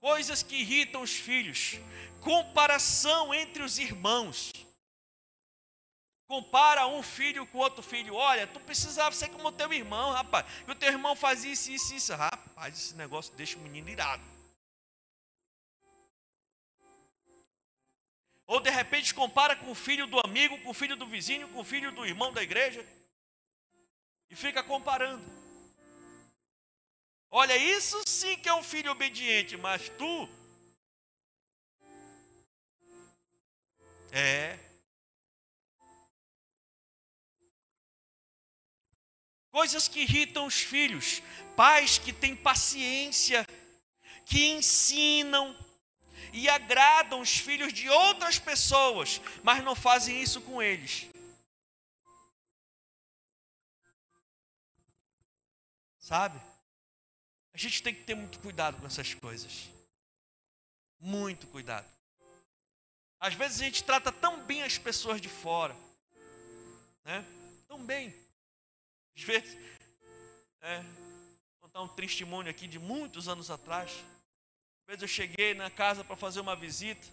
Coisas que irritam os filhos. Comparação entre os irmãos. Compara um filho com outro filho. Olha, tu precisava ser como o teu irmão, rapaz. E o teu irmão fazia isso, isso, isso. Rapaz, esse negócio deixa o menino irado. Ou de repente compara com o filho do amigo, com o filho do vizinho, com o filho do irmão da igreja. E fica comparando. Olha, isso sim que é um filho obediente, mas tu. É. coisas que irritam os filhos, pais que têm paciência, que ensinam e agradam os filhos de outras pessoas, mas não fazem isso com eles. Sabe? A gente tem que ter muito cuidado com essas coisas. Muito cuidado. Às vezes a gente trata tão bem as pessoas de fora, né? Tão bem. Às vezes, é, contar um testemunho aqui de muitos anos atrás. Às vezes eu cheguei na casa para fazer uma visita.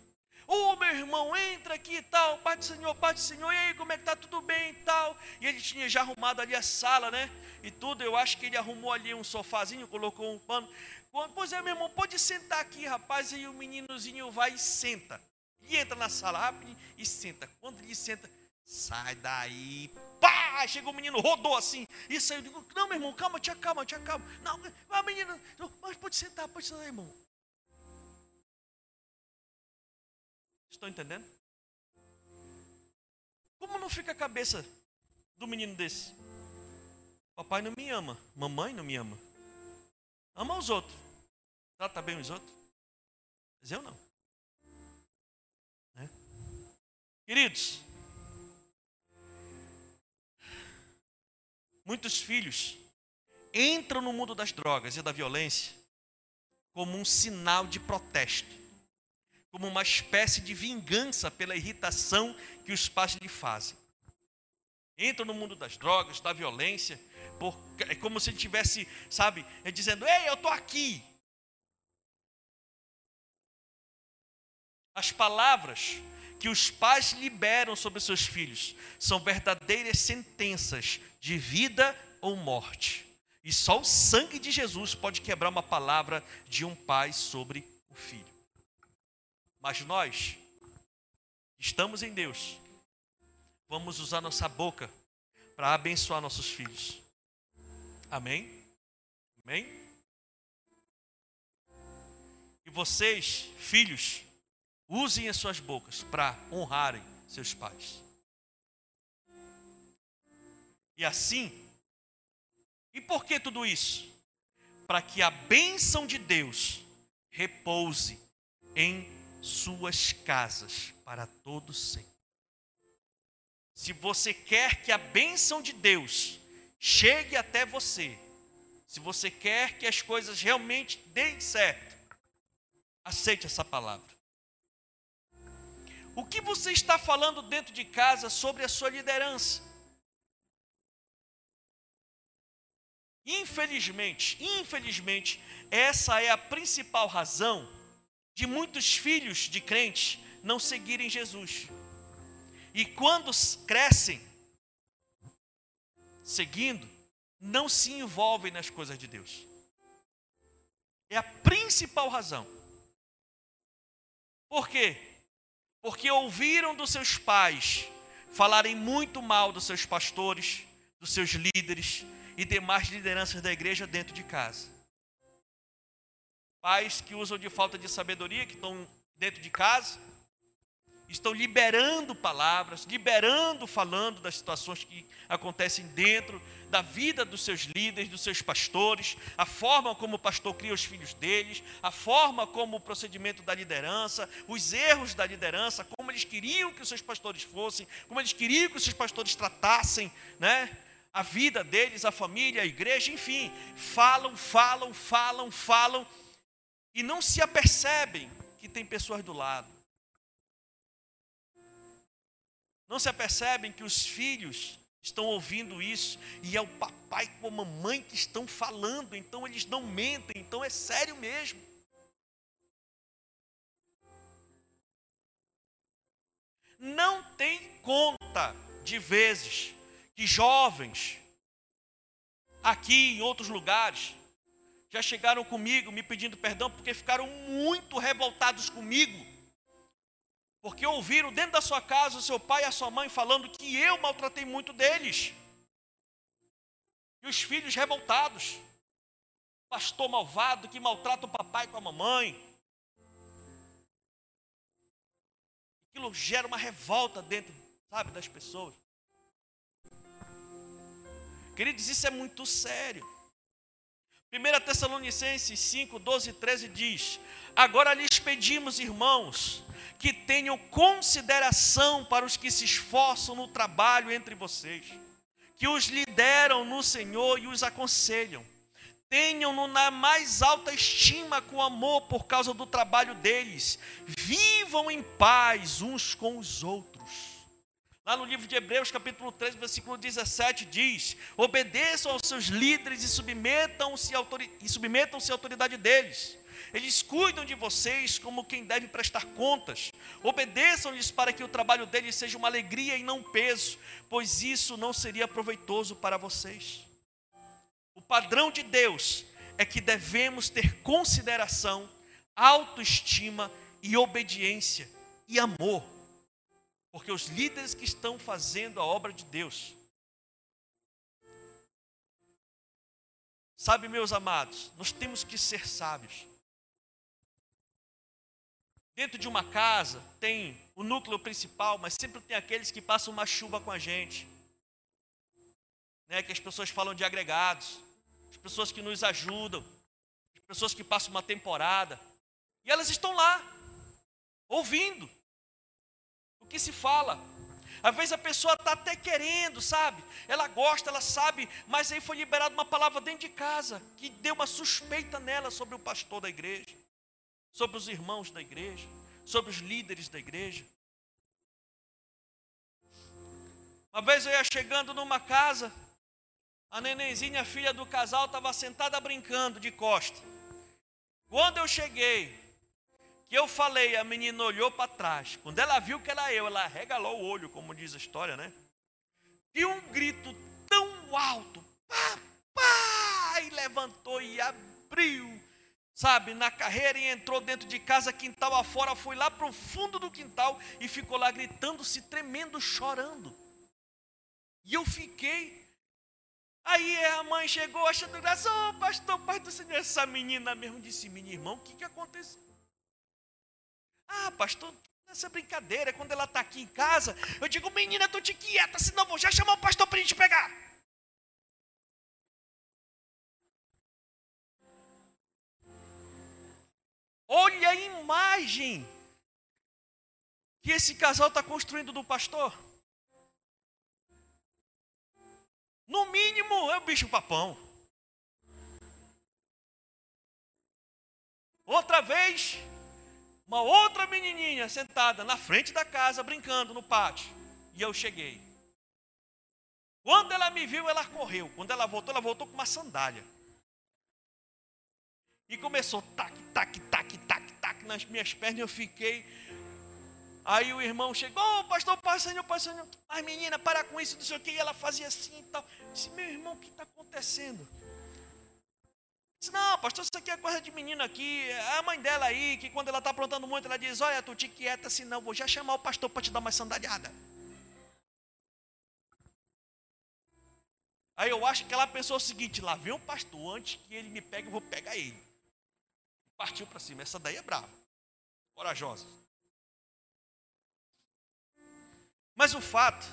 Ô oh, meu irmão, entra aqui e tal, Pai do Senhor, Pai do Senhor, e aí, como é que tá? Tudo bem e tal? E ele tinha já arrumado ali a sala, né? E tudo, eu acho que ele arrumou ali um sofazinho, colocou um pano. Pois é, meu irmão, pode sentar aqui, rapaz. E o meninozinho vai e senta. E entra na sala rápido e senta. Quando ele senta, sai daí, pá! Chegou o menino, rodou assim, e saiu. Digo, não, meu irmão, calma, te acalma, te acalma. Não, a menina, mas pode sentar, pode sentar, irmão. Estão entendendo? Como não fica a cabeça do menino desse? Papai não me ama, mamãe não me ama. Ama os outros. Trata bem os outros. Mas eu não. É? Queridos, Muitos filhos entram no mundo das drogas e da violência como um sinal de protesto, como uma espécie de vingança pela irritação que os pais lhe fazem. Entram no mundo das drogas, da violência, por, é como se ele tivesse, sabe, é dizendo: Ei, eu estou aqui. As palavras que os pais liberam sobre seus filhos são verdadeiras sentenças de vida ou morte. E só o sangue de Jesus pode quebrar uma palavra de um pai sobre o filho. Mas nós, estamos em Deus, vamos usar nossa boca para abençoar nossos filhos. Amém? Amém? E vocês, filhos, Usem as suas bocas para honrarem seus pais. E assim, e por que tudo isso? Para que a bênção de Deus repouse em suas casas para todos sempre. Se você quer que a bênção de Deus chegue até você, se você quer que as coisas realmente deem certo, aceite essa palavra. O que você está falando dentro de casa sobre a sua liderança? Infelizmente, infelizmente, essa é a principal razão de muitos filhos de crentes não seguirem Jesus. E quando crescem seguindo, não se envolvem nas coisas de Deus. É a principal razão. Por quê? porque ouviram dos seus pais falarem muito mal dos seus pastores, dos seus líderes e demais lideranças da igreja dentro de casa. Pais que usam de falta de sabedoria, que estão dentro de casa, estão liberando palavras, liberando, falando das situações que acontecem dentro da vida dos seus líderes, dos seus pastores, a forma como o pastor cria os filhos deles, a forma como o procedimento da liderança, os erros da liderança, como eles queriam que os seus pastores fossem, como eles queriam que os seus pastores tratassem, né? A vida deles, a família, a igreja, enfim, falam, falam, falam, falam e não se apercebem que tem pessoas do lado Não se apercebem que os filhos estão ouvindo isso e é o papai com a mamãe que estão falando, então eles não mentem, então é sério mesmo. Não tem conta de vezes que jovens aqui em outros lugares já chegaram comigo me pedindo perdão porque ficaram muito revoltados comigo. Porque ouviram dentro da sua casa o seu pai e a sua mãe falando que eu maltratei muito deles. E os filhos revoltados. Pastor malvado que maltrata o papai com a mamãe. Aquilo gera uma revolta dentro, sabe, das pessoas. Queridos, isso é muito sério. 1 Tessalonicenses 5, 12 e 13 diz: Agora lhes pedimos, irmãos, que tenham consideração para os que se esforçam no trabalho entre vocês, que os lideram no Senhor e os aconselham. Tenham-no na mais alta estima com amor por causa do trabalho deles. Vivam em paz uns com os outros. Lá no livro de Hebreus, capítulo 3, versículo 17, diz: Obedeçam aos seus líderes e submetam-se submetam-se à autoridade deles. Eles cuidam de vocês como quem deve prestar contas. Obedeçam-lhes para que o trabalho deles seja uma alegria e não peso, pois isso não seria proveitoso para vocês. O padrão de Deus é que devemos ter consideração, autoestima e obediência e amor porque os líderes que estão fazendo a obra de Deus, sabe, meus amados, nós temos que ser sábios. Dentro de uma casa tem o núcleo principal, mas sempre tem aqueles que passam uma chuva com a gente. Né, que as pessoas falam de agregados, as pessoas que nos ajudam, as pessoas que passam uma temporada. E elas estão lá, ouvindo que se fala. Às vezes a pessoa está até querendo, sabe? Ela gosta, ela sabe, mas aí foi liberada uma palavra dentro de casa que deu uma suspeita nela sobre o pastor da igreja, sobre os irmãos da igreja, sobre os líderes da igreja. Uma vez eu ia chegando numa casa, a nenenzinha, filha do casal, estava sentada brincando de costa. Quando eu cheguei, que eu falei, a menina olhou para trás. Quando ela viu que era eu, ela regalou o olho, como diz a história, né? E um grito tão alto, papai, levantou e abriu, sabe, na carreira e entrou dentro de casa, quintal afora, foi lá para o fundo do quintal e ficou lá gritando, se tremendo, chorando. E eu fiquei. Aí a mãe chegou achando graça, oh, pastor, pai do Senhor, essa menina mesmo disse, menino irmão, o que, que aconteceu? Ah, pastor, essa brincadeira, quando ela está aqui em casa, eu digo, menina, tu te quieta, senão vou já chamar o pastor para a gente pegar. Olha a imagem que esse casal está construindo do pastor. No mínimo, é o bicho papão. Outra vez, uma outra menininha sentada na frente da casa, brincando no pátio. E eu cheguei. Quando ela me viu, ela correu. Quando ela voltou, ela voltou com uma sandália. E começou tac, tac, tac, tac, tac nas minhas pernas. Eu fiquei. Aí o irmão chegou, oh, pastor, pai, senhor. Ai, menina, para com isso, não sei o que. E ela fazia assim e tal. Eu disse, meu irmão, o que está acontecendo? Disse, não, pastor, isso aqui é coisa de menino aqui. É a mãe dela aí, que quando ela está aprontando muito, ela diz: Olha, tu te quieta, senão vou já chamar o pastor para te dar uma sandalhada. Aí eu acho que ela pensou o seguinte: lá vem um pastor, antes que ele me pegue, eu vou pegar ele. Partiu para cima. Essa daí é brava, corajosa. Mas o fato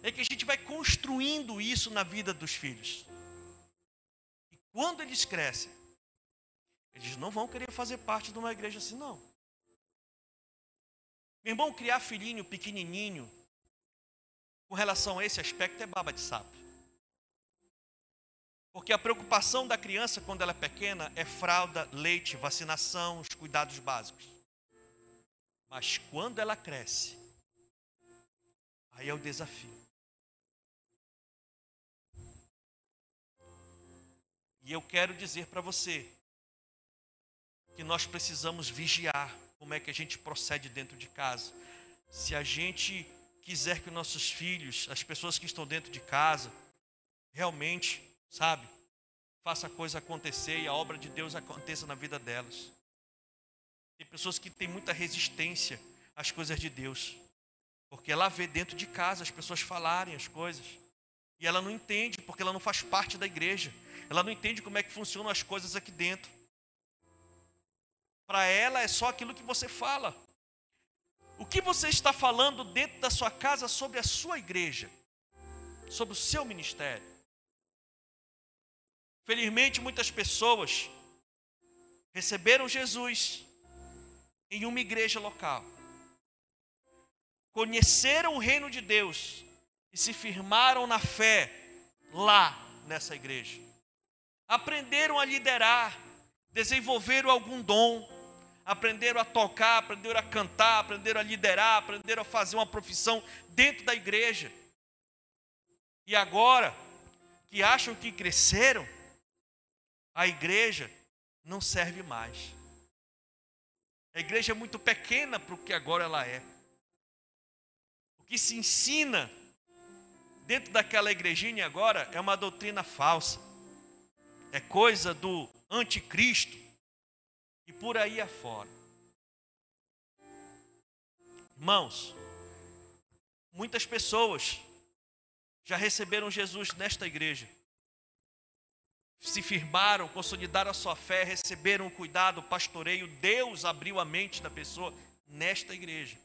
é que a gente vai construindo isso na vida dos filhos. Quando eles crescem, eles não vão querer fazer parte de uma igreja assim, não. Meu irmão, criar filhinho pequenininho, com relação a esse aspecto, é baba de sapo. Porque a preocupação da criança quando ela é pequena é fralda, leite, vacinação, os cuidados básicos. Mas quando ela cresce, Aí é o desafio. E eu quero dizer para você que nós precisamos vigiar como é que a gente procede dentro de casa. Se a gente quiser que nossos filhos, as pessoas que estão dentro de casa, realmente, sabe, faça a coisa acontecer e a obra de Deus aconteça na vida delas. Tem pessoas que têm muita resistência às coisas de Deus, porque ela vê dentro de casa as pessoas falarem as coisas, e ela não entende, porque ela não faz parte da igreja, ela não entende como é que funcionam as coisas aqui dentro. Para ela é só aquilo que você fala. O que você está falando dentro da sua casa sobre a sua igreja, sobre o seu ministério? Felizmente, muitas pessoas receberam Jesus em uma igreja local, conheceram o reino de Deus e se firmaram na fé lá nessa igreja. Aprenderam a liderar, desenvolveram algum dom, aprenderam a tocar, aprenderam a cantar, aprenderam a liderar, aprenderam a fazer uma profissão dentro da igreja. E agora, que acham que cresceram, a igreja não serve mais. A igreja é muito pequena para o que agora ela é. O que se ensina dentro daquela igrejinha agora é uma doutrina falsa. É coisa do anticristo e por aí afora. Irmãos, muitas pessoas já receberam Jesus nesta igreja, se firmaram, consolidaram a sua fé, receberam o cuidado, o pastoreio, Deus abriu a mente da pessoa nesta igreja.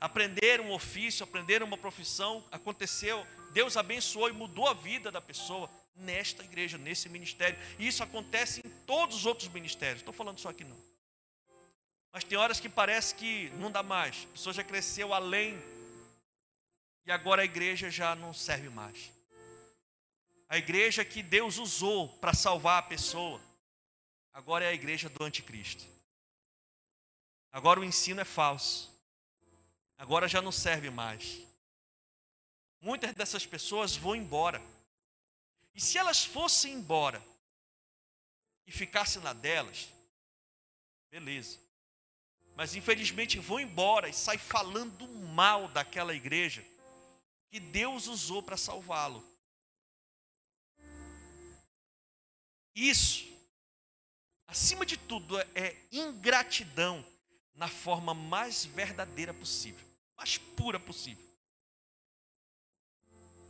Aprenderam um ofício, aprenderam uma profissão, aconteceu, Deus abençoou e mudou a vida da pessoa nesta igreja, nesse ministério. E isso acontece em todos os outros ministérios. Estou falando só aqui não. Mas tem horas que parece que não dá mais. A pessoa já cresceu além. E agora a igreja já não serve mais. A igreja que Deus usou para salvar a pessoa, agora é a igreja do anticristo. Agora o ensino é falso. Agora já não serve mais. Muitas dessas pessoas vão embora. E se elas fossem embora e ficassem na delas, beleza. Mas infelizmente vão embora e saem falando mal daquela igreja que Deus usou para salvá-lo. Isso, acima de tudo, é ingratidão na forma mais verdadeira possível, mais pura possível.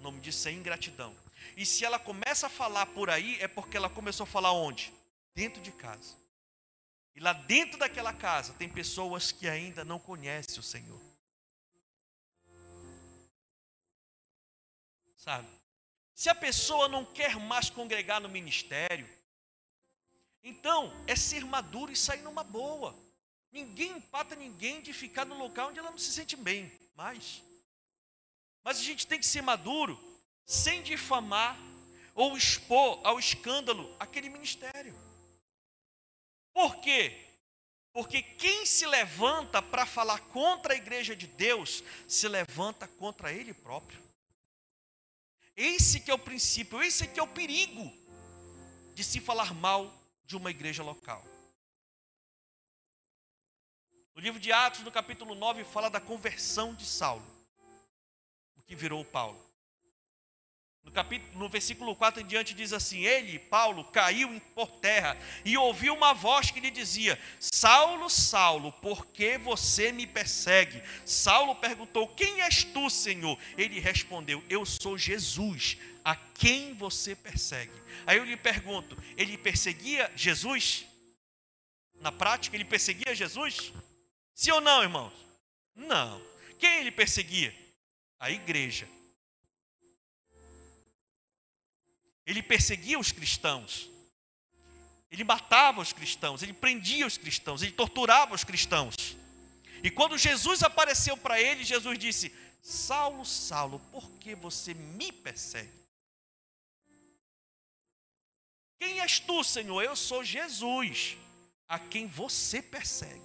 Nome disso é ingratidão. E se ela começa a falar por aí, é porque ela começou a falar onde? Dentro de casa. E lá dentro daquela casa tem pessoas que ainda não conhecem o Senhor. Sabe? Se a pessoa não quer mais congregar no ministério, então é ser maduro e sair numa boa. Ninguém empata ninguém de ficar no local onde ela não se sente bem, mais. Mas a gente tem que ser maduro sem difamar ou expor ao escândalo aquele ministério. Por quê? Porque quem se levanta para falar contra a igreja de Deus, se levanta contra ele próprio. Esse que é o princípio, esse que é o perigo de se falar mal de uma igreja local. O livro de Atos, no capítulo 9, fala da conversão de Saulo, que virou Paulo. No, capítulo, no versículo 4 em diante diz assim: Ele, Paulo, caiu por terra e ouviu uma voz que lhe dizia: Saulo, Saulo, por que você me persegue? Saulo perguntou: Quem és tu, Senhor? Ele respondeu: Eu sou Jesus, a quem você persegue. Aí eu lhe pergunto: Ele perseguia Jesus? Na prática, ele perseguia Jesus? Sim ou não, irmãos? Não. Quem ele perseguia? A igreja. Ele perseguia os cristãos. Ele matava os cristãos, ele prendia os cristãos, ele torturava os cristãos. E quando Jesus apareceu para ele, Jesus disse: Saulo, Saulo, por que você me persegue? Quem és tu, Senhor? Eu sou Jesus, a quem você persegue.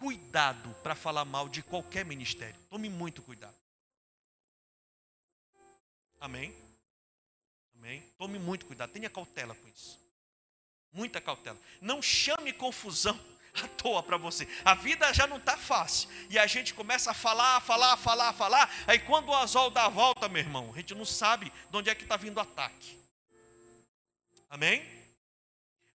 Cuidado para falar mal de qualquer ministério. Tome muito cuidado. Amém? Amém? Tome muito cuidado, tenha cautela com isso. Muita cautela. Não chame confusão à toa para você. A vida já não está fácil. E a gente começa a falar, falar, falar, falar. Aí quando o azul dá a volta, meu irmão, a gente não sabe de onde é que está vindo o ataque. Amém?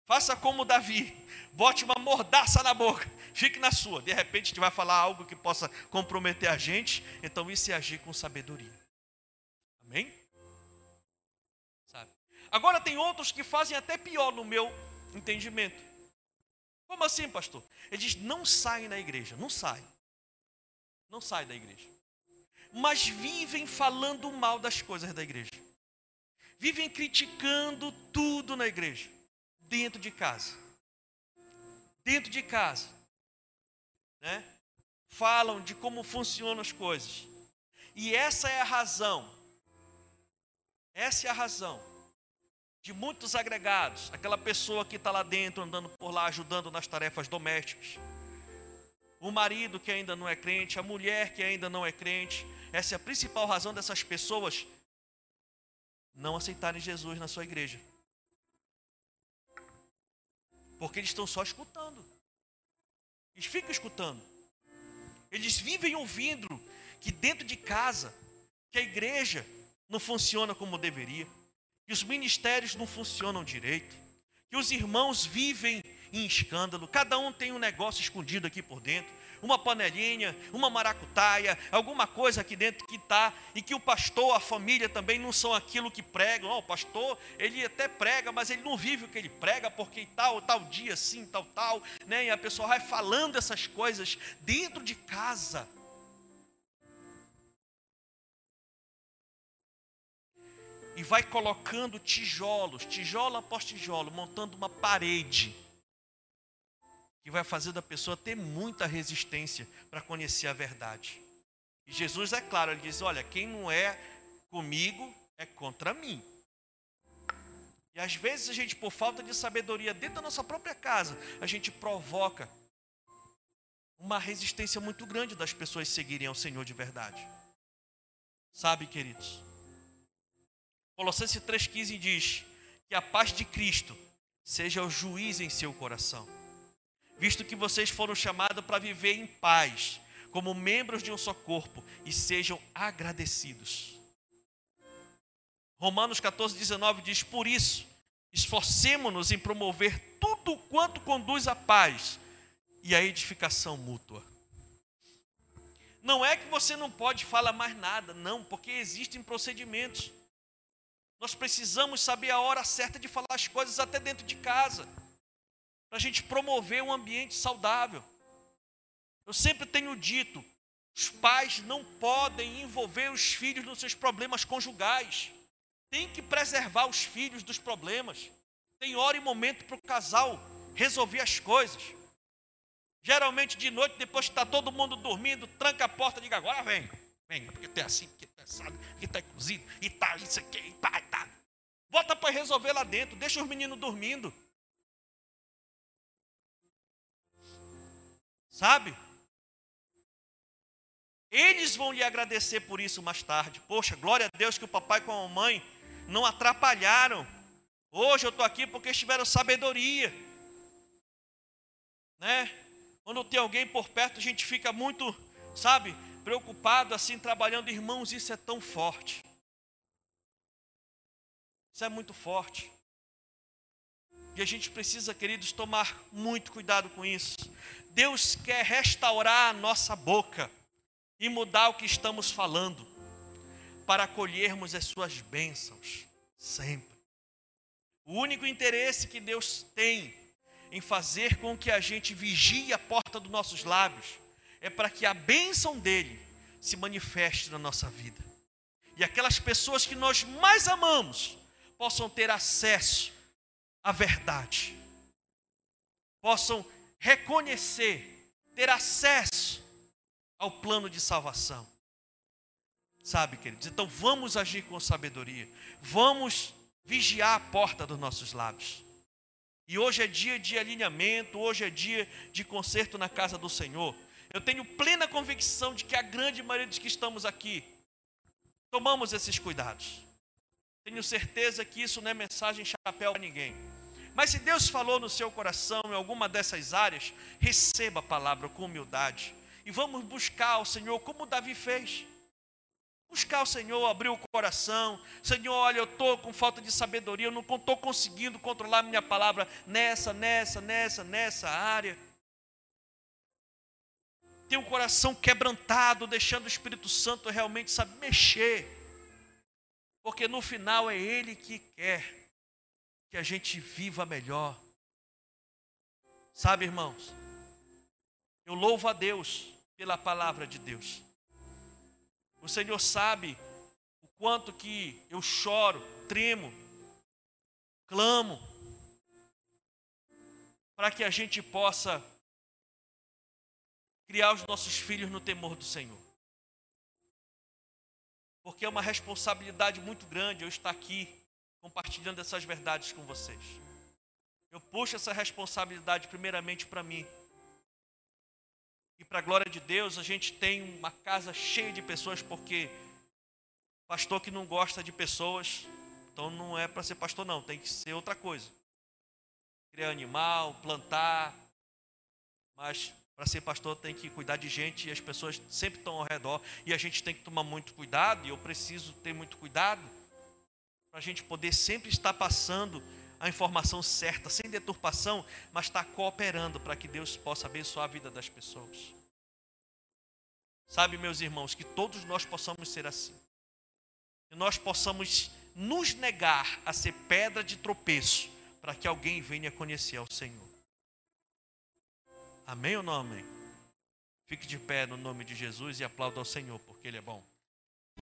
Faça como Davi. Bote uma mordaça na boca. Fique na sua. De repente gente vai falar algo que possa comprometer a gente. Então isso é agir com sabedoria. Amém? Sabe? Agora tem outros que fazem até pior no meu entendimento. Como assim, pastor? Ele diz: não saem da igreja, não saem. Não saem da igreja. Mas vivem falando mal das coisas da igreja. Vivem criticando tudo na igreja, dentro de casa. Dentro de casa. Né? Falam de como funcionam as coisas. E essa é a razão. Essa é a razão de muitos agregados, aquela pessoa que está lá dentro, andando por lá, ajudando nas tarefas domésticas, o marido que ainda não é crente, a mulher que ainda não é crente, essa é a principal razão dessas pessoas não aceitarem Jesus na sua igreja. Porque eles estão só escutando. Eles ficam escutando. Eles vivem ouvindo que dentro de casa, que a igreja não funciona como deveria que os ministérios não funcionam direito, que os irmãos vivem em escândalo, cada um tem um negócio escondido aqui por dentro, uma panelinha, uma maracutaia, alguma coisa aqui dentro que está, e que o pastor, a família também não são aquilo que pregam. O pastor, ele até prega, mas ele não vive o que ele prega, porque tal, tal dia assim, tal, tal, né? E a pessoa vai falando essas coisas dentro de casa. e vai colocando tijolos, tijolo após tijolo, montando uma parede que vai fazer da pessoa ter muita resistência para conhecer a verdade. E Jesus é claro, ele diz: Olha, quem não é comigo é contra mim. E às vezes a gente, por falta de sabedoria dentro da nossa própria casa, a gente provoca uma resistência muito grande das pessoas seguirem ao Senhor de verdade. Sabe, queridos? Colossenses 3,15 diz: Que a paz de Cristo seja o juiz em seu coração, visto que vocês foram chamados para viver em paz, como membros de um só corpo, e sejam agradecidos. Romanos 14, 19 diz: Por isso, esforcemos-nos em promover tudo quanto conduz à paz e à edificação mútua. Não é que você não pode falar mais nada, não, porque existem procedimentos. Nós precisamos saber a hora certa de falar as coisas até dentro de casa, para a gente promover um ambiente saudável. Eu sempre tenho dito: os pais não podem envolver os filhos nos seus problemas conjugais. Tem que preservar os filhos dos problemas. Tem hora e momento para o casal resolver as coisas. Geralmente de noite, depois que está todo mundo dormindo, tranca a porta e diga: agora vem. Vem, porque tem assim, porque está assado, porque está cozido, e tá isso aqui, e tá, e tá. Bota para resolver lá dentro, deixa os meninos dormindo. Sabe? Eles vão lhe agradecer por isso mais tarde. Poxa, glória a Deus que o papai com a mamãe não atrapalharam. Hoje eu estou aqui porque tiveram sabedoria. Né? Quando tem alguém por perto, a gente fica muito, sabe, preocupado assim, trabalhando, irmãos, isso é tão forte. Isso é muito forte. E a gente precisa, queridos, tomar muito cuidado com isso. Deus quer restaurar a nossa boca e mudar o que estamos falando, para acolhermos as suas bênçãos, sempre. O único interesse que Deus tem em fazer com que a gente vigie a porta dos nossos lábios é para que a bênção dele se manifeste na nossa vida. E aquelas pessoas que nós mais amamos possam ter acesso à verdade, possam reconhecer, ter acesso ao plano de salvação. Sabe, queridos? Então vamos agir com sabedoria, vamos vigiar a porta dos nossos lábios. E hoje é dia de alinhamento, hoje é dia de conserto na casa do Senhor. Eu tenho plena convicção de que a grande maioria dos que estamos aqui tomamos esses cuidados. Tenho certeza que isso não é mensagem chapéu para ninguém. Mas se Deus falou no seu coração em alguma dessas áreas, receba a palavra com humildade. E vamos buscar o Senhor como Davi fez. Buscar o Senhor, abrir o coração. Senhor, olha, eu estou com falta de sabedoria, eu não estou conseguindo controlar minha palavra nessa, nessa, nessa, nessa área. Tem um coração quebrantado, deixando o Espírito Santo realmente saber mexer. Porque no final é Ele que quer que a gente viva melhor. Sabe, irmãos, eu louvo a Deus pela palavra de Deus. O Senhor sabe o quanto que eu choro, tremo, clamo, para que a gente possa criar os nossos filhos no temor do Senhor. Porque é uma responsabilidade muito grande eu estar aqui compartilhando essas verdades com vocês. Eu puxo essa responsabilidade primeiramente para mim e para a glória de Deus, a gente tem uma casa cheia de pessoas, porque pastor que não gosta de pessoas, então não é para ser pastor, não, tem que ser outra coisa. Criar animal, plantar, mas para ser pastor tem que cuidar de gente e as pessoas sempre estão ao redor e a gente tem que tomar muito cuidado e eu preciso ter muito cuidado para a gente poder sempre estar passando a informação certa, sem deturpação, mas está cooperando para que Deus possa abençoar a vida das pessoas. Sabe, meus irmãos, que todos nós possamos ser assim. Que nós possamos nos negar a ser pedra de tropeço para que alguém venha conhecer ao Senhor. Amém ou não amém? Fique de pé no nome de Jesus e aplauda ao Senhor, porque Ele é bom.